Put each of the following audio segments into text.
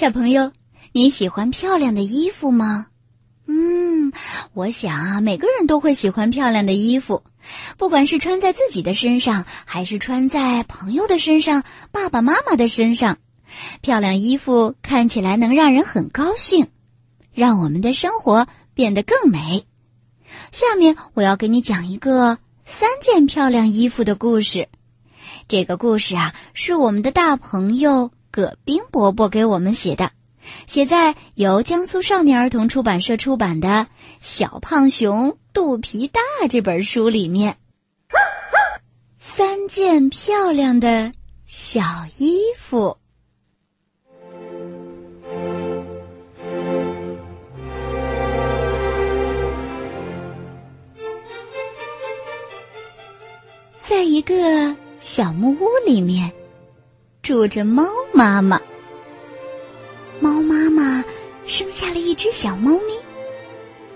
小朋友，你喜欢漂亮的衣服吗？嗯，我想啊，每个人都会喜欢漂亮的衣服，不管是穿在自己的身上，还是穿在朋友的身上、爸爸妈妈的身上，漂亮衣服看起来能让人很高兴，让我们的生活变得更美。下面我要给你讲一个三件漂亮衣服的故事。这个故事啊，是我们的大朋友。葛冰伯伯给我们写的，写在由江苏少年儿童出版社出版的《小胖熊肚皮大》这本书里面，三件漂亮的小衣服。在一个小木屋里面。住着猫妈妈。猫妈妈生下了一只小猫咪，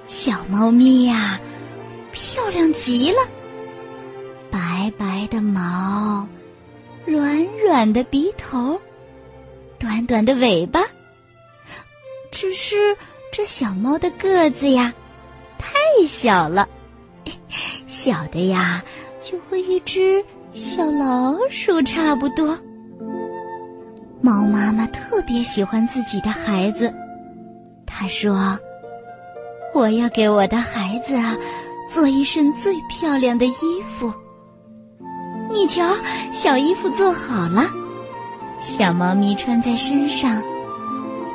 小猫咪呀，漂亮极了，白白的毛，软软的鼻头，短短的尾巴。只是这小猫的个子呀，太小了，小的呀，就和一只小老鼠差不多。猫妈妈特别喜欢自己的孩子，她说：“我要给我的孩子啊做一身最漂亮的衣服。你瞧，小衣服做好了，小猫咪穿在身上，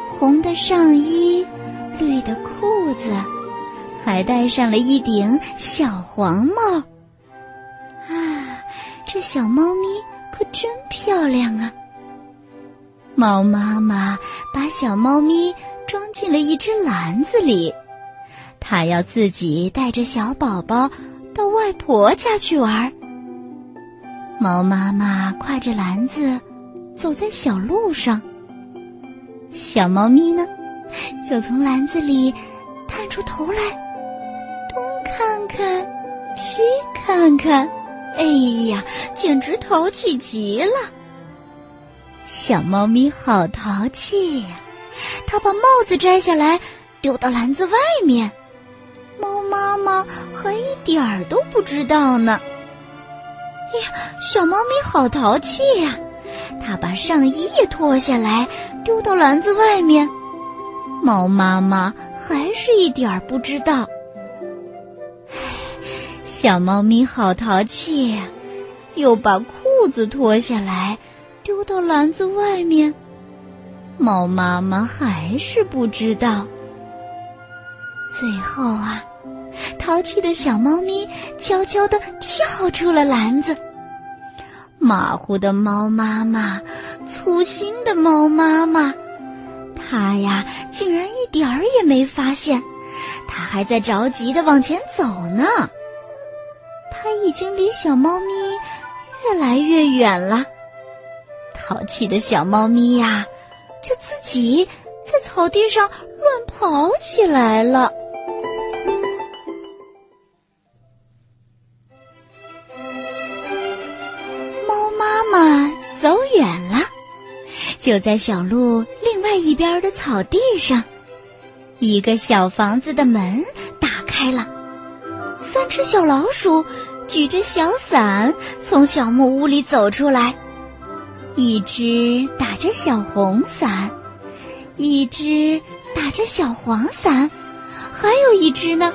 红的上衣，绿的裤子，还戴上了一顶小黄帽。啊，这小猫咪可真漂亮啊！”猫妈妈把小猫咪装进了一只篮子里，它要自己带着小宝宝到外婆家去玩。猫妈妈挎着篮子走在小路上，小猫咪呢，就从篮子里探出头来，东看看，西看看，哎呀，简直淘气极了。小猫咪好淘气呀，它把帽子摘下来丢到篮子外面，猫妈妈还一点儿都不知道呢。哎呀，小猫咪好淘气呀，它把上衣也脱下来丢到篮子外面，猫妈妈还是一点儿不知道。小猫咪好淘气呀，又把裤子脱下来。到篮子外面，猫妈妈还是不知道。最后啊，淘气的小猫咪悄悄地跳出了篮子。马虎的猫妈妈，粗心的猫妈妈，它呀竟然一点儿也没发现，它还在着急地往前走呢。它已经离小猫咪越来越远了。淘气的小猫咪呀，就自己在草地上乱跑起来了。猫妈妈走远了，就在小路另外一边的草地上，一个小房子的门打开了，三只小老鼠举着小伞从小木屋里走出来。一只打着小红伞，一只打着小黄伞，还有一只呢，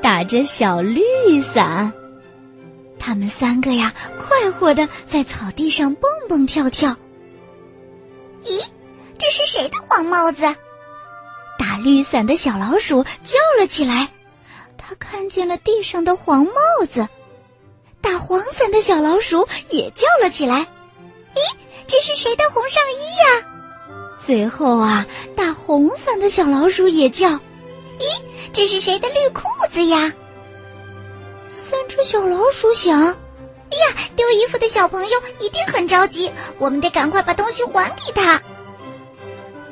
打着小绿伞。他们三个呀，快活的在草地上蹦蹦跳跳。咦，这是谁的黄帽子？打绿伞的小老鼠叫了起来。它看见了地上的黄帽子。打黄伞的小老鼠也叫了起来。咦？这是谁的红上衣呀？最后啊，打红伞的小老鼠也叫：“咦，这是谁的绿裤子呀？”三只小老鼠想：“哎呀，丢衣服的小朋友一定很着急，我们得赶快把东西还给他。”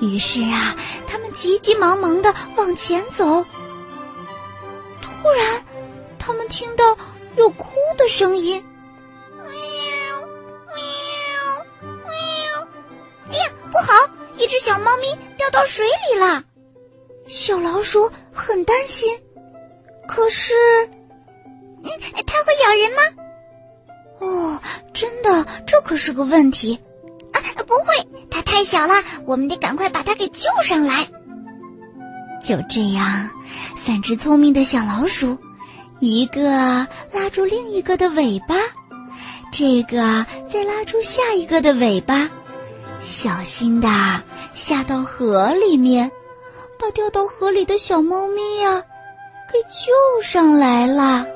于是啊，他们急急忙忙的往前走。突然，他们听到有哭的声音。到水里了。小老鼠很担心，可是，嗯，它会咬人吗？哦，真的，这可是个问题。啊，不会，它太小了，我们得赶快把它给救上来。就这样，三只聪明的小老鼠，一个拉住另一个的尾巴，这个再拉住下一个的尾巴，小心的下到河里面。把掉到河里的小猫咪呀，给救上来了。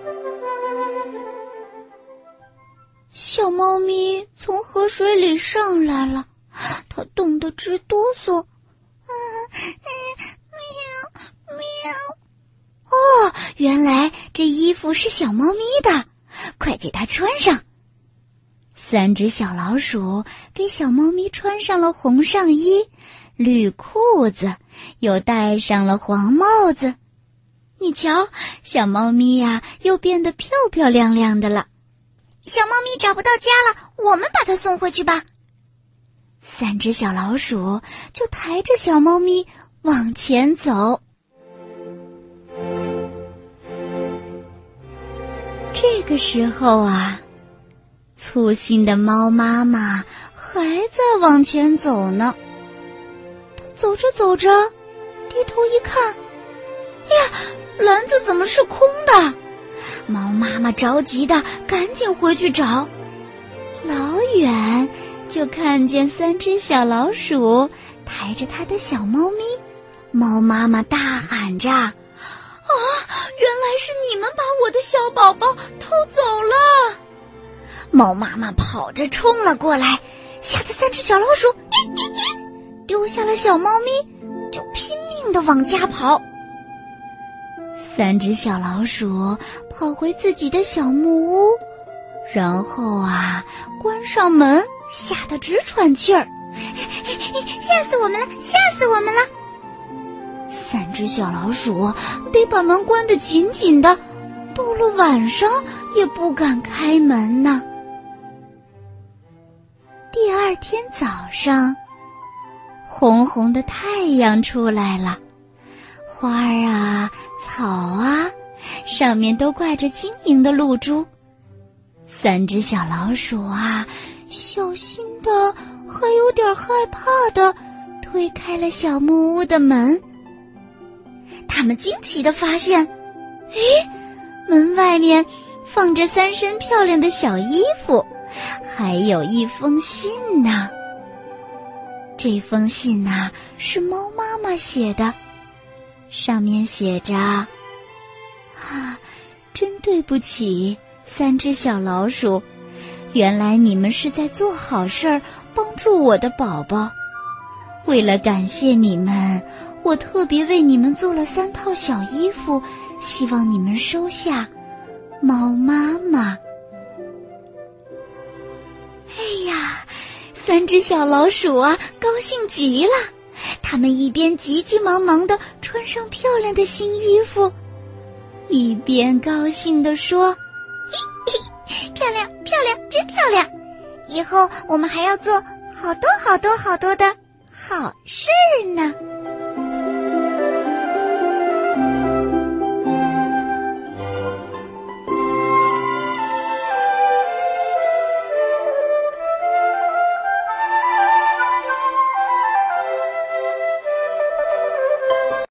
小猫咪从河水里上来了，它冻得直哆嗦。嗯嗯，喵喵。哦，原来这衣服是小猫咪的，快给它穿上。三只小老鼠给小猫咪穿上了红上衣。绿裤子，又戴上了黄帽子，你瞧，小猫咪呀，又变得漂漂亮亮的了。小猫咪找不到家了，我们把它送回去吧。三只小老鼠就抬着小猫咪往前走。这个时候啊，粗心的猫妈妈还在往前走呢。它走着走着，低头一看，呀，篮子怎么是空的？猫妈妈着急的赶紧回去找，老远就看见三只小老鼠抬着它的小猫咪，猫妈妈大喊着：“啊，原来是你们把我的小宝宝偷走了！”猫妈妈跑着冲了过来，吓得三只小老鼠嘿嘿嘿。丢下了小猫咪，就拼命的往家跑。三只小老鼠跑回自己的小木屋，然后啊，关上门，吓得直喘气儿，吓死我们了！吓死我们了！三只小老鼠得把门关得紧紧的，到了晚上也不敢开门呢。第二天早上。红红的太阳出来了，花儿啊，草啊，上面都挂着晶莹的露珠。三只小老鼠啊，小心的，还有点害怕的，推开了小木屋的门。他们惊奇的发现，咦，门外面放着三身漂亮的小衣服，还有一封信呢。这封信呐，是猫妈妈写的，上面写着：“啊，真对不起，三只小老鼠，原来你们是在做好事儿，帮助我的宝宝。为了感谢你们，我特别为你们做了三套小衣服，希望你们收下。”猫妈妈。哎呀！三只小老鼠啊，高兴极了。他们一边急急忙忙的穿上漂亮的新衣服，一边高兴地说：“嘿嘿，漂亮，漂亮，真漂亮！以后我们还要做好多好多好多的好事呢。”